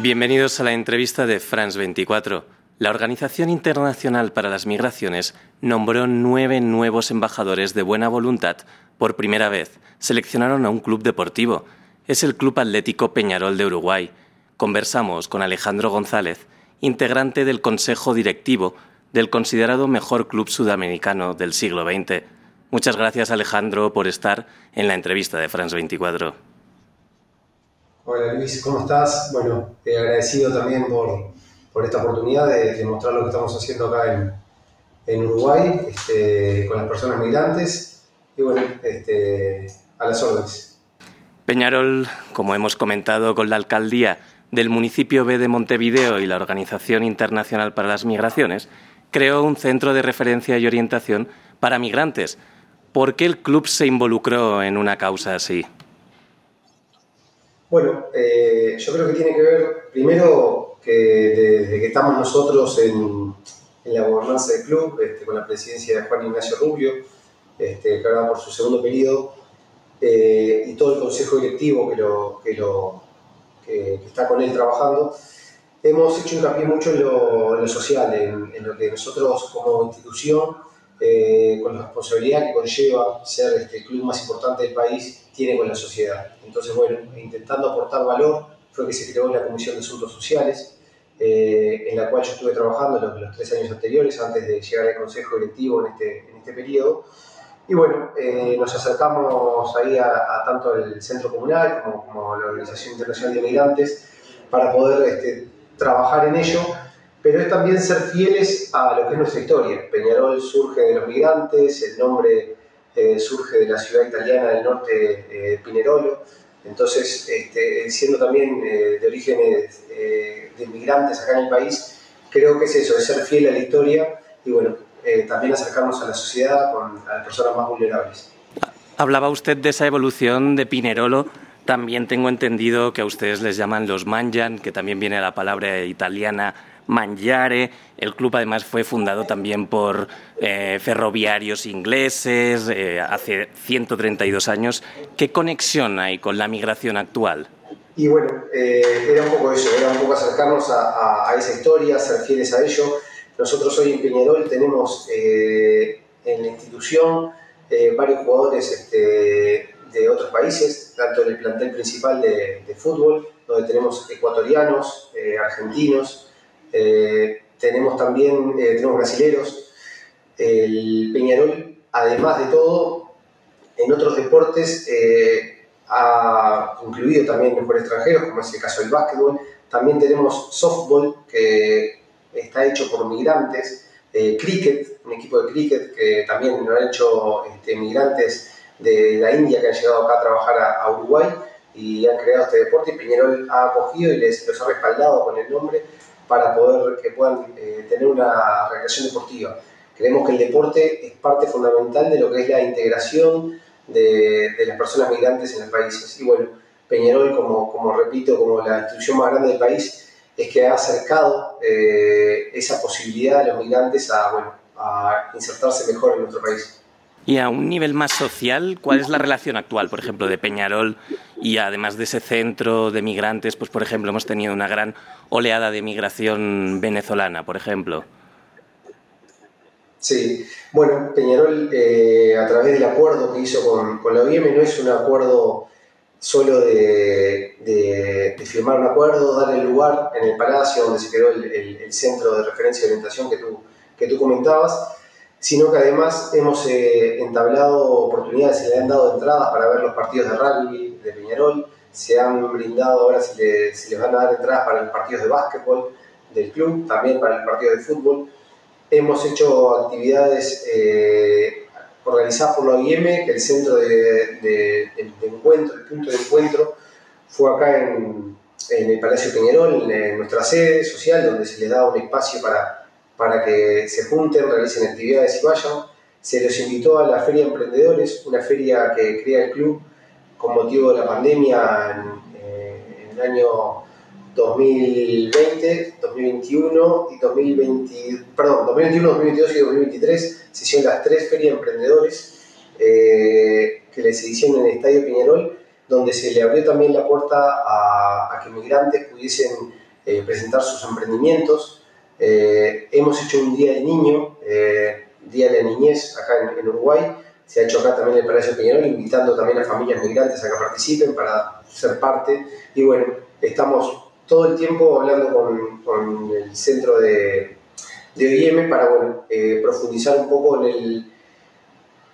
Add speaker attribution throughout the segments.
Speaker 1: Bienvenidos a la entrevista de France 24. La Organización Internacional para las Migraciones nombró nueve nuevos embajadores de buena voluntad por primera vez. Seleccionaron a un club deportivo. Es el Club Atlético Peñarol de Uruguay. Conversamos con Alejandro González, integrante del Consejo Directivo del considerado mejor club sudamericano del siglo XX. Muchas gracias, Alejandro, por estar en la entrevista de France 24.
Speaker 2: Hola Luis, ¿cómo estás? Bueno, agradecido también por, por esta oportunidad de, mostrar lo que estamos haciendo acá en, en Uruguay este, con las personas migrantes y bueno, este, a las órdenes.
Speaker 1: Peñarol, como hemos comentado con la alcaldía del municipio B de Montevideo y la Organización Internacional para las Migraciones, creó un centro de referencia y orientación para migrantes. ¿Por qué el club se involucró en una causa así?
Speaker 2: Bueno, eh, yo creo que tiene que ver primero que desde que estamos nosotros en, la gobernanza del club, este, con la presidencia de Juan Ignacio Rubio, este, que ahora por su segundo periodo, eh, y todo el consejo directivo que, lo, que, lo, que, está con él trabajando, hemos hecho hincapié mucho en lo, social, en, lo que nosotros como institución, eh, con la responsabilidad que conlleva ser este, el club más importante del país, tiene con la sociedad. Entonces, bueno, intentando aportar valor fue que se creó la Comisión de Asuntos Sociales, eh, en la cual yo estuve trabajando los, los, tres años anteriores, antes de llegar al Consejo Directivo en este, en este periodo. Y bueno, eh, nos acercamos ahí a, tanto el Centro Comunal como, como, la Organización Internacional de Migrantes para poder este, trabajar en ello, pero es también ser fieles a lo que es nuestra historia. Peñarol surge de los migrantes, el nombre eh, surge de la ciudad italiana del norte, de Pinerolo, entonces, este, siendo también eh, de orígenes eh, de inmigrantes acá en el país, creo que es eso, es ser fiel a la historia y bueno, eh, también acercarnos a la sociedad con a las personas más vulnerables.
Speaker 1: Hablaba usted de esa evolución de Pinerolo. También tengo entendido que a ustedes les llaman los manjan, que también viene la palabra italiana Mangiare. El club además fue fundado también por eh, ferroviarios ingleses eh, hace 132 años. ¿Qué conexión hay con la migración actual?
Speaker 2: Y bueno, eh, era un poco eso, era un poco acercarnos a, esa historia, ser fieles a ello. Nosotros hoy en Peñarol tenemos en la institución varios jugadores este, de otros países, tanto en el plantel principal de, de fútbol, donde tenemos ecuatorianos, argentinos, eh, tenemos también eh, tenemos brasileros. El Peñarol, además de todo, en otros deportes eh, ha incluido también mejores extranjeros, como es el caso del básquetbol. También tenemos softball, que está hecho por migrantes. cricket, un equipo de cricket que también lo han hecho este, migrantes de la India que han llegado acá a trabajar a, Uruguay y han creado este deporte y Peñarol ha acogido y les, los ha respaldado con el nombre para poder que puedan eh, tener una recreación deportiva. Creemos que el deporte es parte fundamental de lo que es la integración de, las personas migrantes en los países. Y bueno, Peñarol, como, repito, como la institución más grande del país, es que ha acercado eh, esa posibilidad a los migrantes a, bueno, a insertarse mejor en nuestro país.
Speaker 1: Y a un nivel más social, ¿cuál es la relación actual, por ejemplo, de Peñarol y además de ese centro de migrantes, pues por ejemplo hemos tenido una gran oleada de migración venezolana, por ejemplo?
Speaker 2: Sí, bueno, Peñarol eh, a través del acuerdo que hizo con, la OIM no es un acuerdo solo de, firmar un acuerdo, dar el lugar en el palacio donde se quedó el, centro de referencia y orientación que tú, que tú comentabas, sino que además hemos eh, entablado oportunidades, se le han dado entradas para ver los partidos de rugby de Peñarol, se han brindado, ahora se, les van a dar entradas para los partidos de básquetbol del club, también para el partido de fútbol. Hemos hecho actividades eh, organizadas por la OIM, que el centro de, encuentro, el punto de encuentro, fue acá en, en el Palacio Peñarol, en nuestra sede social, donde se les da un espacio para para que se junten, realicen actividades y vayan. Se los invitó a la Feria de Emprendedores, una feria que crea el club con motivo de la pandemia en, eh, el año 2020, 2021 y 2020, perdón, 2021, 2022 y 2023 se hicieron las tres ferias de emprendedores eh, que les hicieron en el Estadio Peñarol, donde se le abrió también la puerta a, a que migrantes pudiesen presentar sus emprendimientos. Hemos hecho un Día del Niño, Día de Niñez acá en, Uruguay, se ha hecho acá también el Palacio Peñarol, invitando también a familias migrantes a que participen para ser parte. Y bueno, estamos todo el tiempo hablando con, el centro de, de OIM para eh, profundizar un poco en,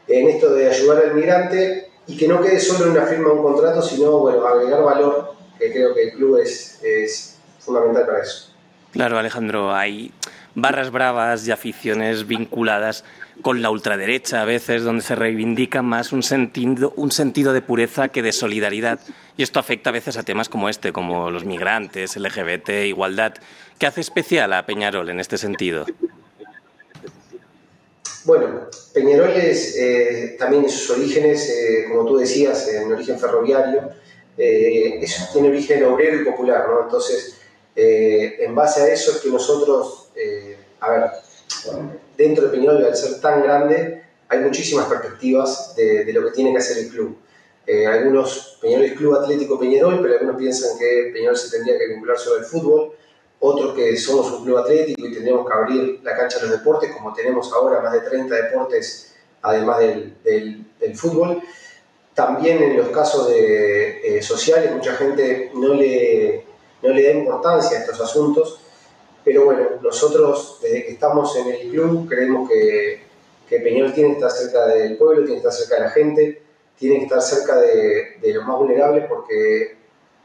Speaker 2: esto de ayudar al migrante y que no quede solo en una firma de un contrato, sino bueno, agregar valor, que creo que el club es fundamental para eso.
Speaker 1: Claro, Alejandro, hay barras bravas y aficiones vinculadas con la ultraderecha a veces, donde se reivindica más un sentido, un sentido de pureza que de solidaridad. Y esto afecta a veces a temas como este, como los migrantes, LGBT, igualdad. ¿Qué hace especial a Peñarol en este sentido?
Speaker 2: Bueno, Peñarol es eh, también en sus orígenes, eh, como tú decías, en origen ferroviario, eh, tiene origen obrero y popular, ¿no? Entonces, en base a eso es que nosotros, a ver, dentro de Peñarol, al ser tan grande, hay muchísimas perspectivas de, lo que tiene que hacer el club. Eh, algunos, Peñarol es Club Atlético Peñarol, pero algunos piensan que Peñarol se tendría que vincular solo al fútbol, otros que somos un club atlético y tendríamos que abrir la cancha de los deportes, como tenemos ahora más de 30 deportes, además del, fútbol. También en los casos de, eh, sociales, mucha gente no le, no le da importancia a estos asuntos pero bueno, nosotros desde que estamos en el club creemos que, Peñol tiene que estar cerca del pueblo, tiene que estar cerca de la gente, tiene que estar cerca de, de los más vulnerables porque,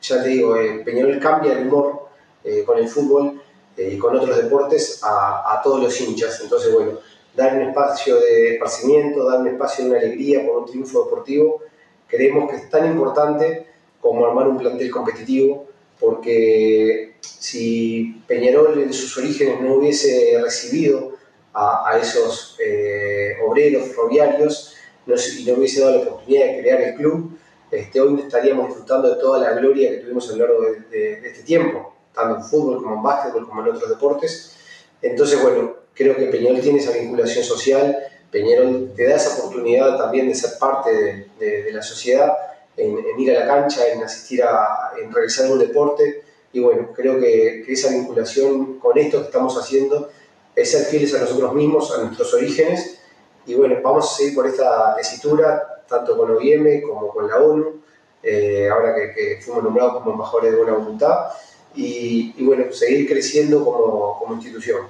Speaker 2: ya te digo, eh, Peñol cambia el humor eh, con el fútbol eh, y con otros deportes a, a, todos los hinchas. Entonces, bueno, dar un espacio de esparcimiento, dar un espacio de una alegría por un triunfo deportivo, creemos que es tan importante como armar un plantel competitivo porque si Peñarol en sus orígenes no hubiese recibido a, a esos eh, obreros ferroviarios no, y no hubiese dado la oportunidad de crear el club, este, hoy estaríamos disfrutando de toda la gloria que tuvimos a lo largo de, de, este tiempo, tanto en fútbol como en básquetbol como en otros deportes. Entonces, bueno, creo que Peñarol tiene esa vinculación social, Peñarol te da esa oportunidad también de ser parte de, de la sociedad, en, en, ir a la cancha, en asistir a, en realizar un deporte y bueno, creo que, esa vinculación con esto que estamos haciendo es ser fieles a nosotros mismos, a nuestros orígenes. Y bueno, vamos a seguir por esta tesitura, tanto con OIM como con la ONU, eh, ahora que, fuimos nombrados como embajadores de buena voluntad. Y, y bueno, seguir creciendo como, como institución.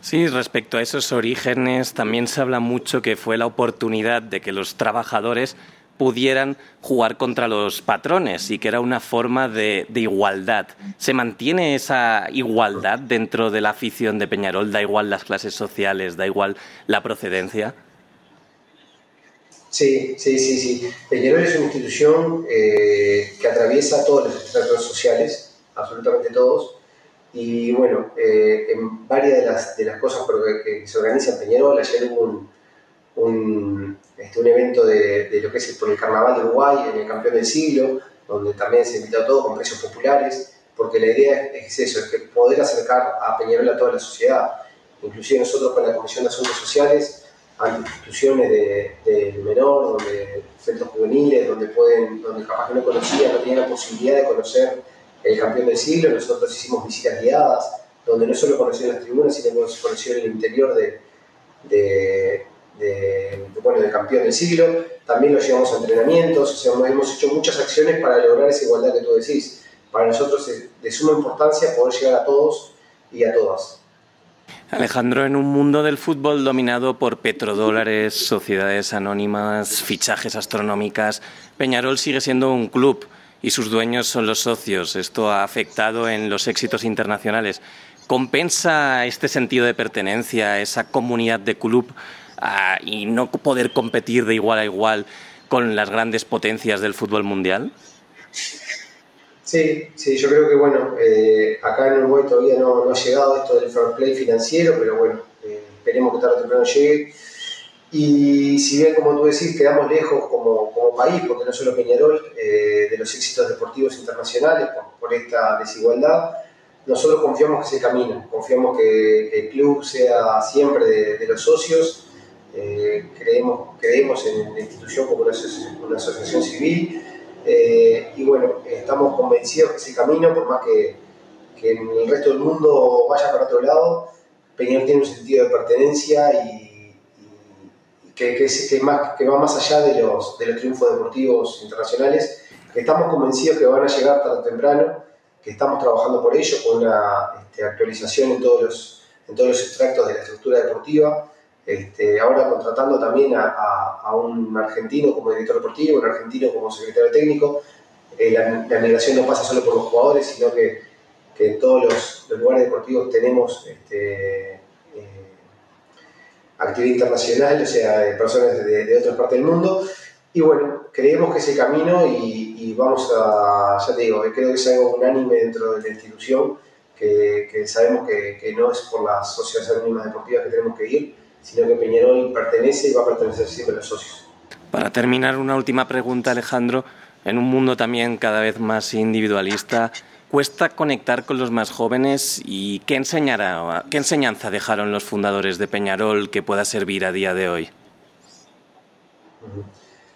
Speaker 1: Sí, respecto a esos orígenes, también se habla mucho que fue la oportunidad de que los trabajadores pudieran jugar contra los patrones y que era una forma de, igualdad. ¿Se mantiene esa igualdad dentro de la afición de Peñarol? ¿Da igual las clases sociales? ¿Da igual la procedencia?
Speaker 2: Sí, sí, sí, sí. Peñarol es una institución eh, que atraviesa todos los estratos sociales, absolutamente todos. Y bueno, eh, en varias de las, de las cosas que, se organizan en Peñarol, ayer hubo un, un, este, un evento de, de, lo que es el, por el Carnaval de Uruguay, en el Campeón del Siglo, donde también se invitó a todos con precios populares, porque la idea es eso, es que poder acercar a Peñarol a toda la sociedad. Inclusive nosotros con la Comisión de Asuntos Sociales, ante instituciones del de menor, donde centros juveniles, donde pueden, donde capaz que no conocían, no tenían la posibilidad de conocer el campeón del siglo, nosotros hicimos visitas guiadas, donde no solo conocieron las tribunas, sino que conocieron el interior de, de, bueno, de campeón del siglo, también lo llevamos a entrenamientos, hemos hecho muchas acciones para lograr esa igualdad que tú decís. Para nosotros es de suma importancia poder llegar a todos y a todas.
Speaker 1: Alejandro, en un mundo del fútbol dominado por petrodólares, sociedades anónimas, fichajes astronómicas, Peñarol sigue siendo un club y sus dueños son los socios. Esto ha afectado en los éxitos internacionales. ¿Compensa este sentido de pertenencia, esa comunidad de club y no poder competir de igual a igual con las grandes potencias del fútbol mundial?
Speaker 2: Sí, sí, yo creo que bueno, eh, acá en Uruguay todavía no, ha llegado esto del fair play financiero, pero bueno, eh, esperemos que tarde o temprano llegue. Y si bien, como tú decís, quedamos lejos como, como país, porque no solo Peñarol, eh, de los éxitos deportivos internacionales por, esta desigualdad, nosotros confiamos que se camina, confiamos que, el club sea siempre de, de los socios eh, creemos, creemos en la institución como una, una asociación civil eh, y bueno, estamos convencidos que ese camino, por más que, que en el resto del mundo vaya para otro lado, Peñarol tiene un sentido de pertenencia y, que, que, más, que va más allá de los, de los triunfos deportivos internacionales, que estamos convencidos que van a llegar tarde o temprano, que estamos trabajando por ello, con una este, actualización en todos, los, en todos los extractos de la estructura deportiva, este, ahora contratando también a, un argentino como director deportivo, un argentino como secretario técnico. Eh, la, migración no pasa solo por los jugadores, sino que, que en todos los, lugares deportivos tenemos este, actividad internacional, o sea, de personas de, de otras partes del mundo. Y bueno, creemos que ese camino y, y, vamos a, ya te digo, creo que es algo unánime dentro de la institución, que, que sabemos que, que, no es por las sociedades anónimas deportivas que tenemos que ir, sino que Peñarol pertenece y va a pertenecer siempre a los socios.
Speaker 1: Para terminar, una última pregunta, Alejandro. En un mundo también cada vez más individualista, cuesta conectar con los más jóvenes y ¿qué, enseñará, qué enseñanza dejaron los fundadores de Peñarol que pueda servir a día de hoy?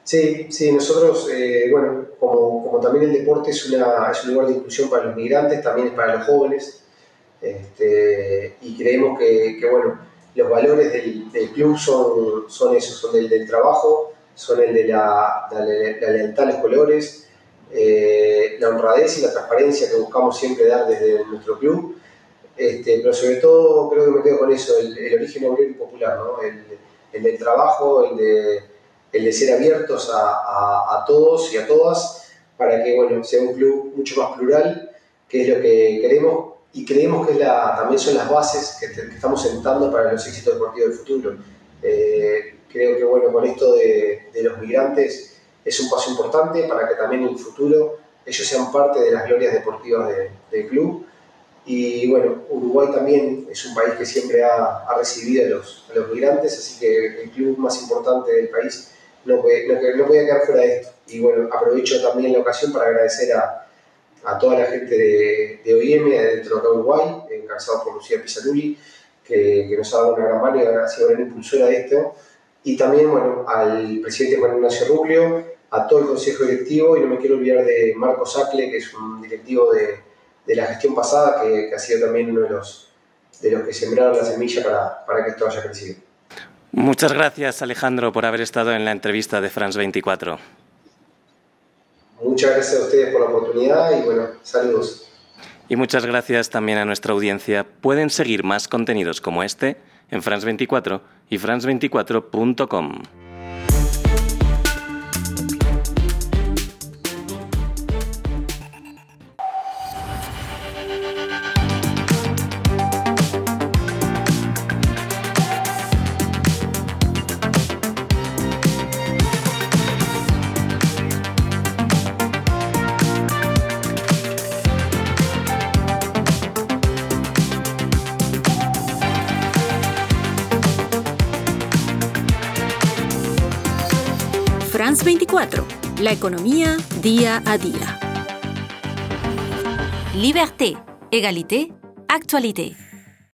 Speaker 2: Sí, sí, nosotros, eh, bueno, como, como, también el deporte es, una, es, un lugar de inclusión para los migrantes, también es para los jóvenes, este, y creemos que, que, bueno, los valores del, club son, son esos, son el del trabajo, son el de la, la lealtad a los colores, eh, la honradez y la transparencia que buscamos siempre dar desde nuestro club, este, pero sobre todo creo que me quedo con eso, el, el origen obrero y popular, ¿no? el, el, del trabajo, el de, el de ser abiertos a, a, a, todos y a todas para que bueno, sea un club mucho más plural, que es lo que queremos y creemos que es la, también son las bases que, que, estamos sentando para los éxitos deportivos del futuro. Eh, creo que bueno, con esto de, de los migrantes es un paso importante para que también en el futuro ellos sean parte de las glorias deportivas de, del club. Y bueno, Uruguay también es un país que siempre ha, ha recibido a los, a los, migrantes, así que el club más importante del país no, puede, no, no quedar fuera de esto. Y bueno, aprovecho también la ocasión para agradecer a, a toda la gente de, de OIM dentro de Uruguay, encabezado por Lucía Pisanulli, que, que, nos ha dado una gran mano y ha sido gran impulsora de esto. Y también, bueno, al presidente Juan Ignacio Rubio, a todo el consejo directivo y no me quiero olvidar de Marco Sacle, que es un directivo de, de la gestión pasada, que, que, ha sido también uno de los, de los que sembraron la semilla para, para que esto haya crecido.
Speaker 1: Muchas gracias Alejandro por haber estado en la entrevista de France 24.
Speaker 2: Muchas gracias a ustedes por la oportunidad y bueno, saludos.
Speaker 1: Y muchas gracias también a nuestra audiencia. Pueden seguir más contenidos como este en France 24 y france24.com.
Speaker 3: 24, la economía día a día. Liberté, égalité, actualité.